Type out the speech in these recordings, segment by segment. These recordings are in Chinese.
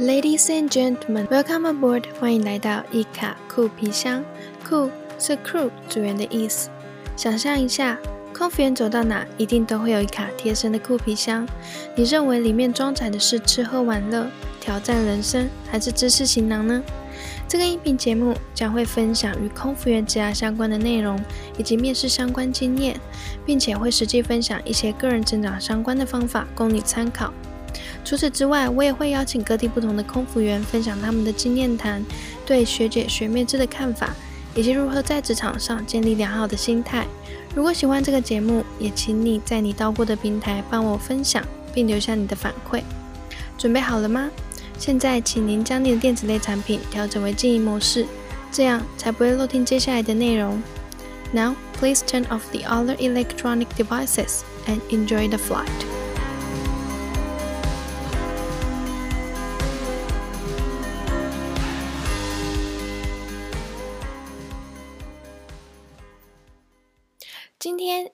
Ladies and gentlemen, welcome aboard！欢迎来到一卡酷皮箱。酷是 crew 组员的意思。想象一下，空服员走到哪，一定都会有一卡贴身的酷皮箱。你认为里面装载的是吃喝玩乐、挑战人生，还是知识行囊呢？这个音频节目将会分享与空服员职涯相关的内容，以及面试相关经验，并且会实际分享一些个人成长相关的方法，供你参考。除此之外，我也会邀请各地不同的空服员分享他们的经验谈，对学姐学妹制的看法，以及如何在职场上建立良好的心态。如果喜欢这个节目，也请你在你到过的平台帮我分享，并留下你的反馈。准备好了吗？现在，请您将你的电子类产品调整为静音模式，这样才不会漏听接下来的内容。Now, please turn off the other electronic devices and enjoy the flight.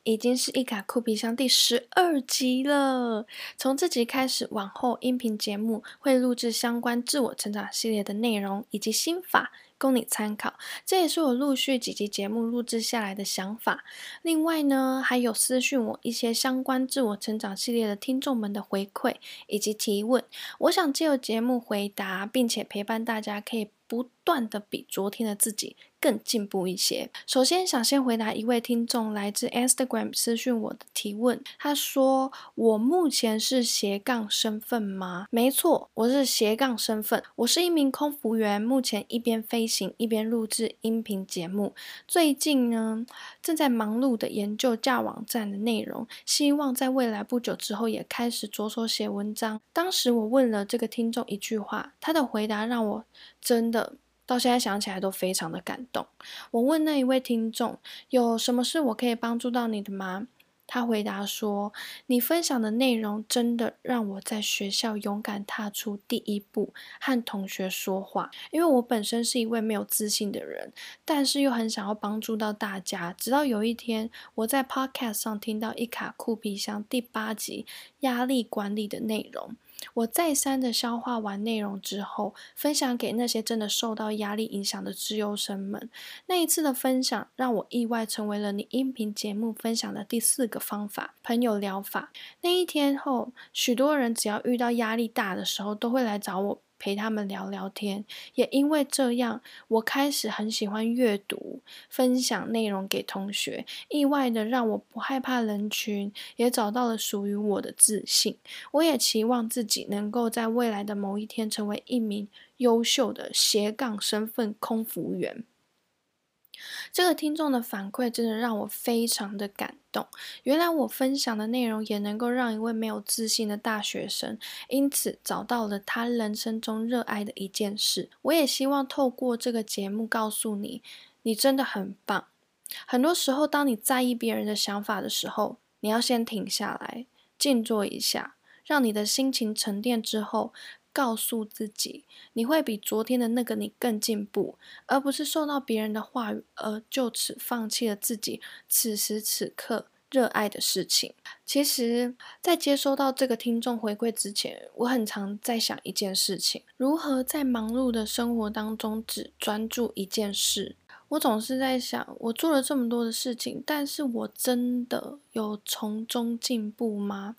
已经是一卡酷皮箱第十二集了。从这集开始，往后音频节目会录制相关自我成长系列的内容以及心法，供你参考。这也是我陆续几集节目录制下来的想法。另外呢，还有私讯我一些相关自我成长系列的听众们的回馈以及提问，我想借由节目回答，并且陪伴大家，可以不断的比昨天的自己。更进步一些。首先，想先回答一位听众来自 Instagram 私讯我的提问。他说：“我目前是斜杠身份吗？”没错，我是斜杠身份。我是一名空服员，目前一边飞行一边录制音频节目。最近呢，正在忙碌的研究架网站的内容，希望在未来不久之后也开始着手写文章。当时我问了这个听众一句话，他的回答让我真的。到现在想起来都非常的感动。我问那一位听众有什么事我可以帮助到你的吗？他回答说：“你分享的内容真的让我在学校勇敢踏出第一步，和同学说话。因为我本身是一位没有自信的人，但是又很想要帮助到大家。直到有一天，我在 Podcast 上听到一卡酷皮箱第八集压力管理的内容。”我再三的消化完内容之后，分享给那些真的受到压力影响的自优生们。那一次的分享让我意外成为了你音频节目分享的第四个方法——朋友疗法。那一天后，许多人只要遇到压力大的时候，都会来找我。陪他们聊聊天，也因为这样，我开始很喜欢阅读，分享内容给同学，意外的让我不害怕人群，也找到了属于我的自信。我也期望自己能够在未来的某一天，成为一名优秀的斜杠身份空服员。这个听众的反馈真的让我非常的感动。原来我分享的内容也能够让一位没有自信的大学生，因此找到了他人生中热爱的一件事。我也希望透过这个节目告诉你，你真的很棒。很多时候，当你在意别人的想法的时候，你要先停下来，静坐一下，让你的心情沉淀之后。告诉自己，你会比昨天的那个你更进步，而不是受到别人的话语而就此放弃了自己此时此刻热爱的事情。其实，在接收到这个听众回馈之前，我很常在想一件事情：如何在忙碌的生活当中只专注一件事。我总是在想，我做了这么多的事情，但是我真的有从中进步吗？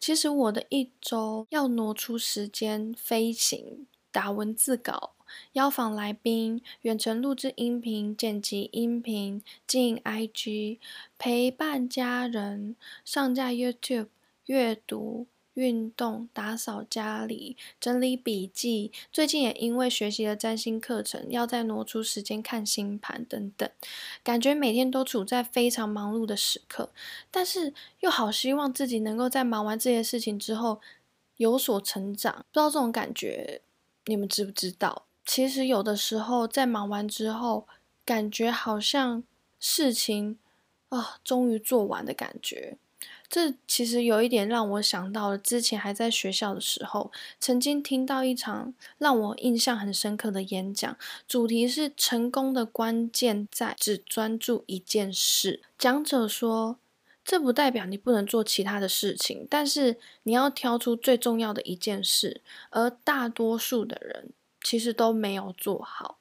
其实我的一周要挪出时间飞行、打文字稿、邀访来宾、远程录制音频、剪辑音频、经营 IG、陪伴家人、上架 YouTube、阅读。运动、打扫家里、整理笔记，最近也因为学习了占星课程，要再挪出时间看星盘等等，感觉每天都处在非常忙碌的时刻，但是又好希望自己能够在忙完这些事情之后有所成长。不知道这种感觉你们知不知道？其实有的时候在忙完之后，感觉好像事情啊终于做完的感觉。这其实有一点让我想到了之前还在学校的时候，曾经听到一场让我印象很深刻的演讲，主题是成功的关键在只专注一件事。讲者说，这不代表你不能做其他的事情，但是你要挑出最重要的一件事，而大多数的人其实都没有做好。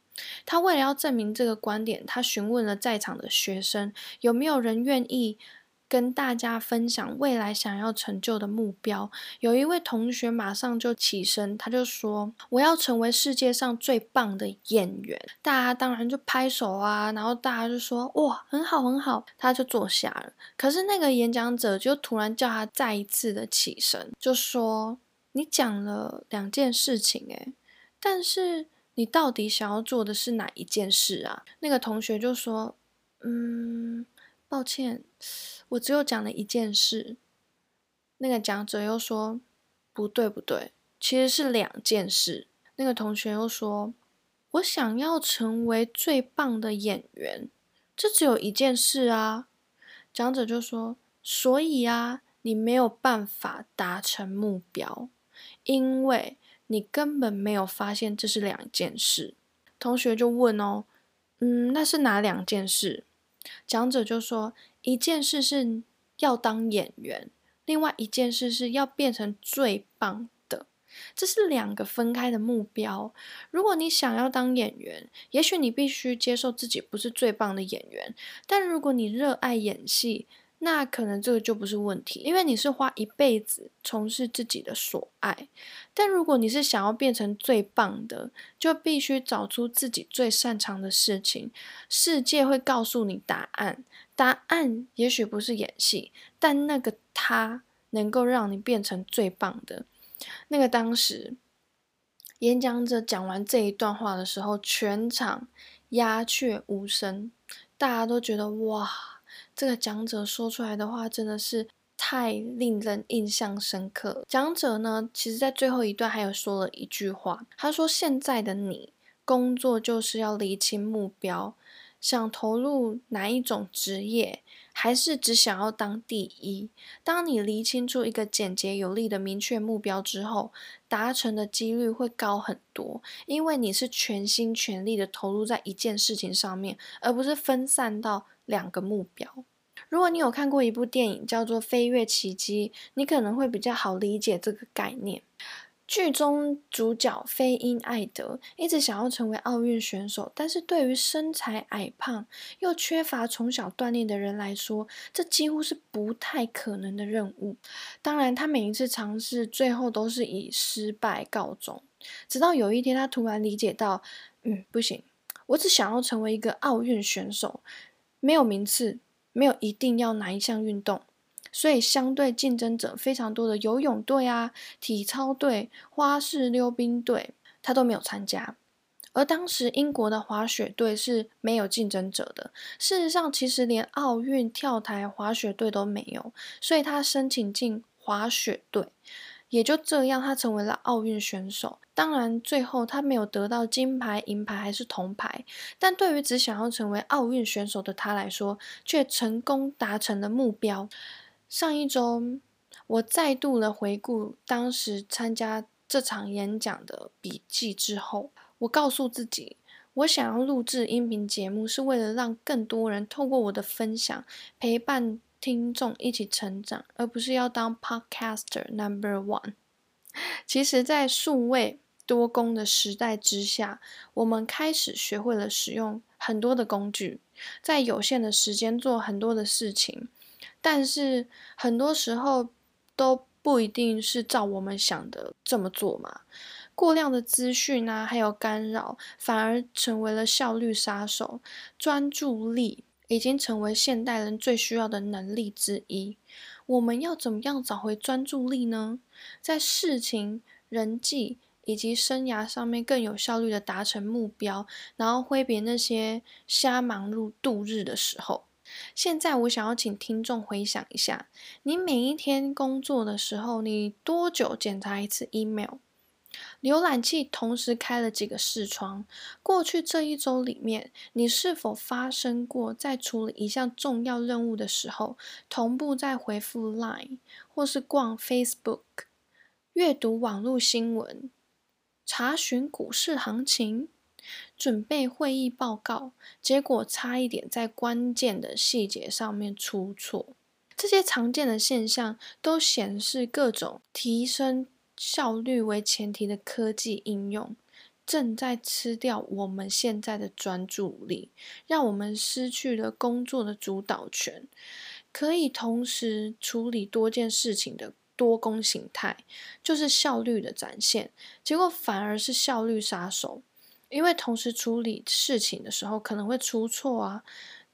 他为了要证明这个观点，他询问了在场的学生，有没有人愿意。跟大家分享未来想要成就的目标。有一位同学马上就起身，他就说：“我要成为世界上最棒的演员。”大家当然就拍手啊，然后大家就说：“哇，很好，很好。”他就坐下了。可是那个演讲者就突然叫他再一次的起身，就说：“你讲了两件事情，诶，但是你到底想要做的是哪一件事啊？”那个同学就说：“嗯，抱歉。”我只有讲了一件事，那个讲者又说不对不对，其实是两件事。那个同学又说，我想要成为最棒的演员，这只有一件事啊。讲者就说，所以啊，你没有办法达成目标，因为你根本没有发现这是两件事。同学就问哦，嗯，那是哪两件事？讲者就说。一件事是要当演员，另外一件事是要变成最棒的，这是两个分开的目标。如果你想要当演员，也许你必须接受自己不是最棒的演员，但如果你热爱演戏，那可能这个就不是问题，因为你是花一辈子从事自己的所爱。但如果你是想要变成最棒的，就必须找出自己最擅长的事情。世界会告诉你答案，答案也许不是演戏，但那个他能够让你变成最棒的。那个当时演讲者讲完这一段话的时候，全场鸦雀无声，大家都觉得哇。这个讲者说出来的话真的是太令人印象深刻。讲者呢，其实在最后一段还有说了一句话，他说：“现在的你工作就是要厘清目标，想投入哪一种职业，还是只想要当第一？当你厘清出一个简洁有力的明确目标之后，达成的几率会高很多，因为你是全心全力的投入在一件事情上面，而不是分散到。”两个目标。如果你有看过一部电影叫做《飞跃奇迹》，你可能会比较好理解这个概念。剧中主角飞鹰艾德一直想要成为奥运选手，但是对于身材矮胖又缺乏从小锻炼的人来说，这几乎是不太可能的任务。当然，他每一次尝试最后都是以失败告终。直到有一天，他突然理解到，嗯，不行，我只想要成为一个奥运选手。没有名次，没有一定要哪一项运动，所以相对竞争者非常多的游泳队啊、体操队、花式溜冰队，他都没有参加。而当时英国的滑雪队是没有竞争者的。事实上，其实连奥运跳台滑雪队都没有，所以他申请进滑雪队。也就这样，他成为了奥运选手。当然，最后他没有得到金牌、银牌还是铜牌，但对于只想要成为奥运选手的他来说，却成功达成了目标。上一周，我再度的回顾当时参加这场演讲的笔记之后，我告诉自己，我想要录制音频节目，是为了让更多人透过我的分享陪伴。听众一起成长，而不是要当 podcaster number one。其实，在数位多工的时代之下，我们开始学会了使用很多的工具，在有限的时间做很多的事情，但是很多时候都不一定是照我们想的这么做嘛。过量的资讯啊，还有干扰，反而成为了效率杀手，专注力。已经成为现代人最需要的能力之一。我们要怎么样找回专注力呢？在事情、人际以及生涯上面更有效率的达成目标，然后挥别那些瞎忙碌度日的时候。现在我想要请听众回想一下，你每一天工作的时候，你多久检查一次 email？浏览器同时开了几个视窗？过去这一周里面，你是否发生过在处理一项重要任务的时候，同步在回复 Line，或是逛 Facebook，阅读网络新闻，查询股市行情，准备会议报告，结果差一点在关键的细节上面出错？这些常见的现象都显示各种提升效率为前提的科技应用正在吃掉我们现在的专注力，让我们失去了工作的主导权，可以同时处理多件事情的。多工形态就是效率的展现，结果反而是效率杀手，因为同时处理事情的时候可能会出错啊，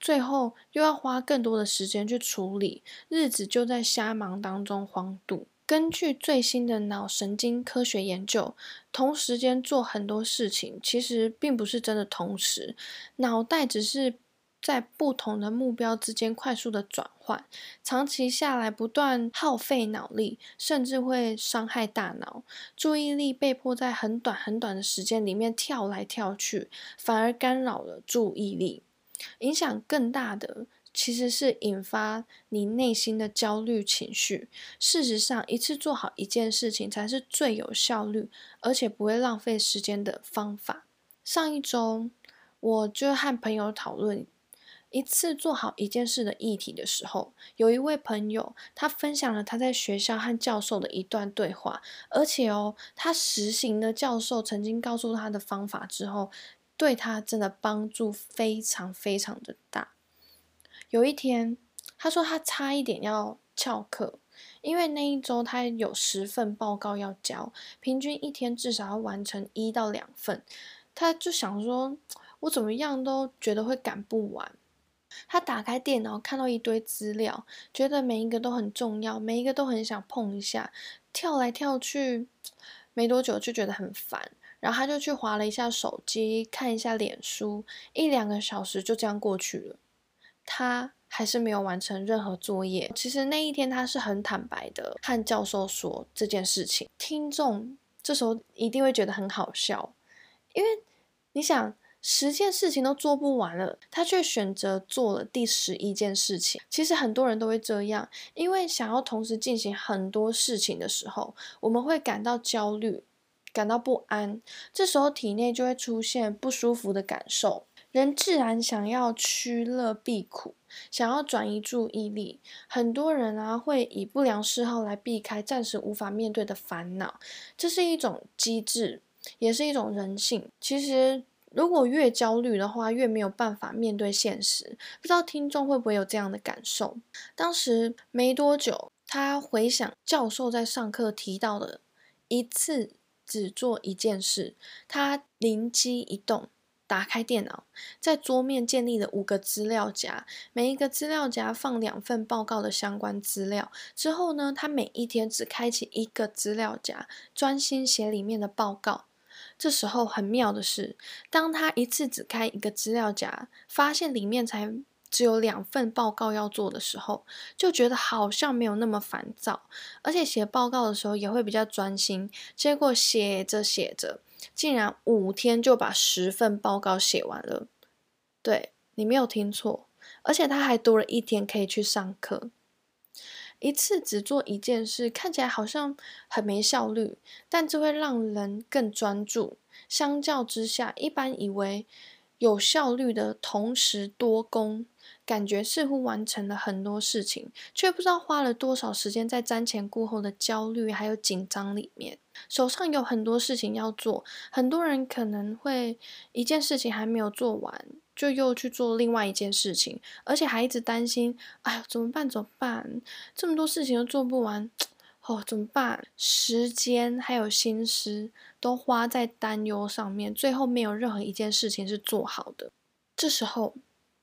最后又要花更多的时间去处理，日子就在瞎忙当中荒度。根据最新的脑神经科学研究，同时间做很多事情，其实并不是真的同时，脑袋只是。在不同的目标之间快速的转换，长期下来不断耗费脑力，甚至会伤害大脑。注意力被迫在很短很短的时间里面跳来跳去，反而干扰了注意力。影响更大的其实是引发你内心的焦虑情绪。事实上，一次做好一件事情才是最有效率，而且不会浪费时间的方法。上一周，我就和朋友讨论。一次做好一件事的议题的时候，有一位朋友，他分享了他在学校和教授的一段对话，而且哦，他实行的教授曾经告诉他的方法之后，对他真的帮助非常非常的大。有一天，他说他差一点要翘课，因为那一周他有十份报告要交，平均一天至少要完成一到两份，他就想说，我怎么样都觉得会赶不完。他打开电脑，看到一堆资料，觉得每一个都很重要，每一个都很想碰一下，跳来跳去，没多久就觉得很烦，然后他就去划了一下手机，看一下脸书，一两个小时就这样过去了。他还是没有完成任何作业。其实那一天他是很坦白的和教授说这件事情，听众这时候一定会觉得很好笑，因为你想。十件事情都做不完了，他却选择做了第十一件事情。其实很多人都会这样，因为想要同时进行很多事情的时候，我们会感到焦虑，感到不安。这时候体内就会出现不舒服的感受，人自然想要趋乐避苦，想要转移注意力。很多人啊，会以不良嗜好来避开暂时无法面对的烦恼，这是一种机制，也是一种人性。其实。如果越焦虑的话，越没有办法面对现实。不知道听众会不会有这样的感受？当时没多久，他回想教授在上课提到的一次只做一件事，他灵机一动，打开电脑，在桌面建立了五个资料夹，每一个资料夹放两份报告的相关资料。之后呢，他每一天只开启一个资料夹，专心写里面的报告。这时候很妙的是，当他一次只开一个资料夹，发现里面才只有两份报告要做的时候，就觉得好像没有那么烦躁，而且写报告的时候也会比较专心。结果写着写着，竟然五天就把十份报告写完了。对你没有听错，而且他还多了一天可以去上课。一次只做一件事，看起来好像很没效率，但这会让人更专注。相较之下，一般以为有效率的同时多工，感觉似乎完成了很多事情，却不知道花了多少时间在瞻前顾后的焦虑还有紧张里面。手上有很多事情要做，很多人可能会一件事情还没有做完。就又去做另外一件事情，而且还一直担心，哎呀，怎么办？怎么办？这么多事情都做不完，哦，怎么办？时间还有心思都花在担忧上面，最后没有任何一件事情是做好的。这时候，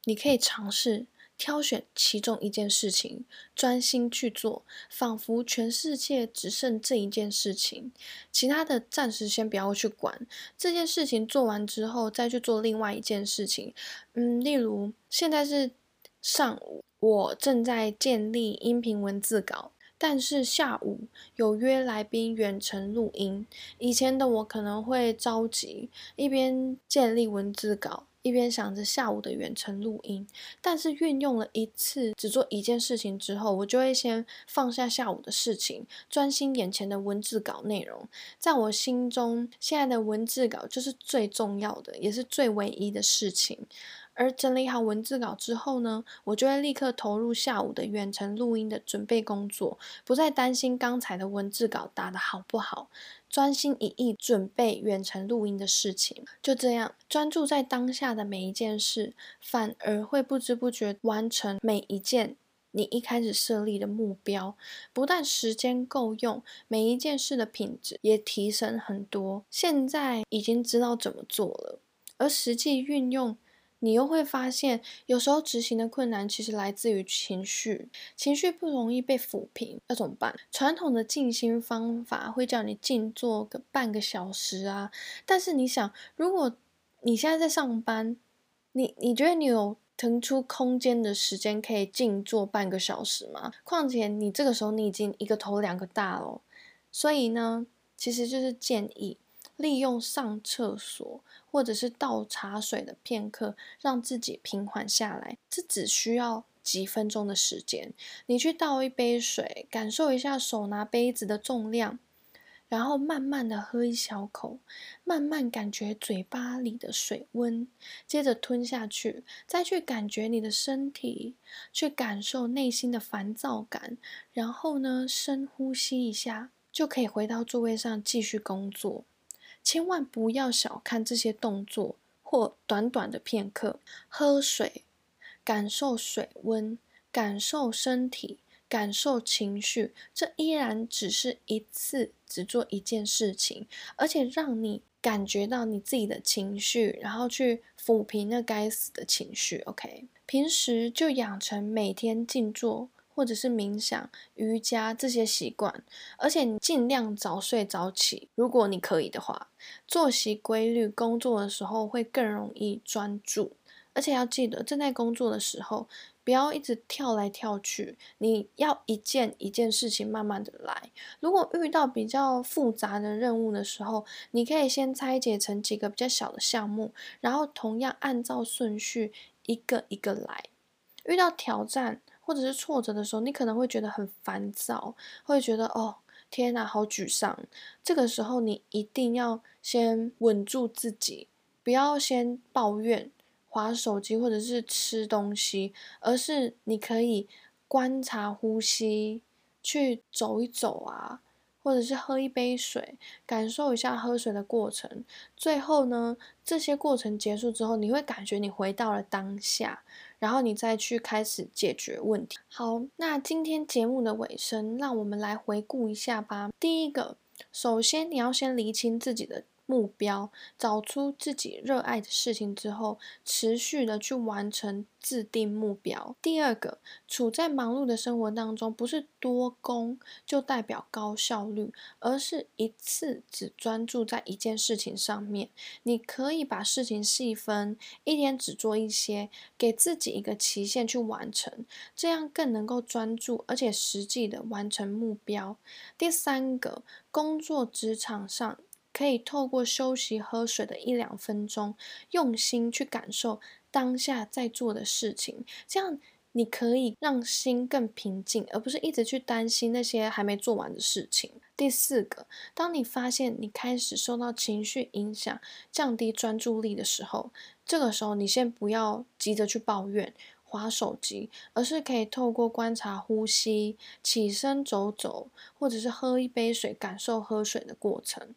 你可以尝试。挑选其中一件事情，专心去做，仿佛全世界只剩这一件事情，其他的暂时先不要去管。这件事情做完之后，再去做另外一件事情。嗯，例如现在是上午，我正在建立音频文字稿，但是下午有约来宾远程录音。以前的我可能会着急，一边建立文字稿。一边想着下午的远程录音，但是运用了一次只做一件事情之后，我就会先放下下午的事情，专心眼前的文字稿内容。在我心中，现在的文字稿就是最重要的，也是最唯一的事情。而整理好文字稿之后呢，我就会立刻投入下午的远程录音的准备工作，不再担心刚才的文字稿打得好不好，专心一意准备远程录音的事情。就这样专注在当下的每一件事，反而会不知不觉完成每一件你一开始设立的目标。不但时间够用，每一件事的品质也提升很多。现在已经知道怎么做了，而实际运用。你又会发现，有时候执行的困难其实来自于情绪，情绪不容易被抚平，那怎么办？传统的静心方法会叫你静坐个半个小时啊，但是你想，如果你现在在上班，你你觉得你有腾出空间的时间可以静坐半个小时吗？况且你这个时候你已经一个头两个大了，所以呢，其实就是建议利用上厕所。或者是倒茶水的片刻，让自己平缓下来。这只需要几分钟的时间。你去倒一杯水，感受一下手拿杯子的重量，然后慢慢的喝一小口，慢慢感觉嘴巴里的水温，接着吞下去，再去感觉你的身体，去感受内心的烦躁感，然后呢，深呼吸一下，就可以回到座位上继续工作。千万不要小看这些动作或短短的片刻。喝水，感受水温，感受身体，感受情绪，这依然只是一次只做一件事情，而且让你感觉到你自己的情绪，然后去抚平那该死的情绪。OK，平时就养成每天静坐。或者是冥想、瑜伽这些习惯，而且你尽量早睡早起。如果你可以的话，作息规律，工作的时候会更容易专注。而且要记得，正在工作的时候，不要一直跳来跳去，你要一件一件事情慢慢的来。如果遇到比较复杂的任务的时候，你可以先拆解成几个比较小的项目，然后同样按照顺序一个一个来。遇到挑战。或者是挫折的时候，你可能会觉得很烦躁，会觉得哦天哪，好沮丧。这个时候，你一定要先稳住自己，不要先抱怨、划手机或者是吃东西，而是你可以观察呼吸，去走一走啊。或者是喝一杯水，感受一下喝水的过程。最后呢，这些过程结束之后，你会感觉你回到了当下，然后你再去开始解决问题。好，那今天节目的尾声，让我们来回顾一下吧。第一个，首先你要先厘清自己的。目标，找出自己热爱的事情之后，持续的去完成制定目标。第二个，处在忙碌的生活当中，不是多工就代表高效率，而是一次只专注在一件事情上面。你可以把事情细分，一天只做一些，给自己一个期限去完成，这样更能够专注而且实际的完成目标。第三个，工作职场上。可以透过休息、喝水的一两分钟，用心去感受当下在做的事情，这样你可以让心更平静，而不是一直去担心那些还没做完的事情。第四个，当你发现你开始受到情绪影响，降低专注力的时候，这个时候你先不要急着去抱怨、划手机，而是可以透过观察呼吸、起身走走，或者是喝一杯水，感受喝水的过程。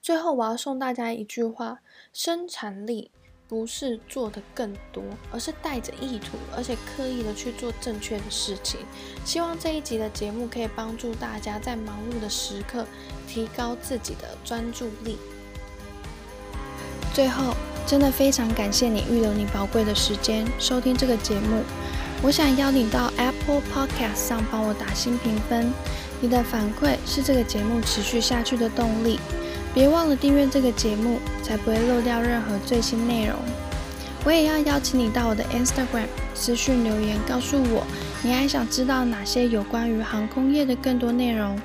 最后，我要送大家一句话：生产力不是做的更多，而是带着意图，而且刻意的去做正确的事情。希望这一集的节目可以帮助大家在忙碌的时刻提高自己的专注力。最后，真的非常感谢你预留你宝贵的时间收听这个节目。我想邀你到 Apple Podcast 上帮我打新评分，你的反馈是这个节目持续下去的动力。别忘了订阅这个节目，才不会漏掉任何最新内容。我也要邀请你到我的 Instagram 私讯留言，告诉我你还想知道哪些有关于航空业的更多内容。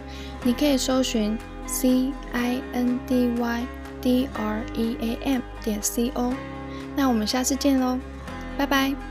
你可以搜寻 C I N D Y D R E A M 点 C O。那我们下次见喽，拜拜。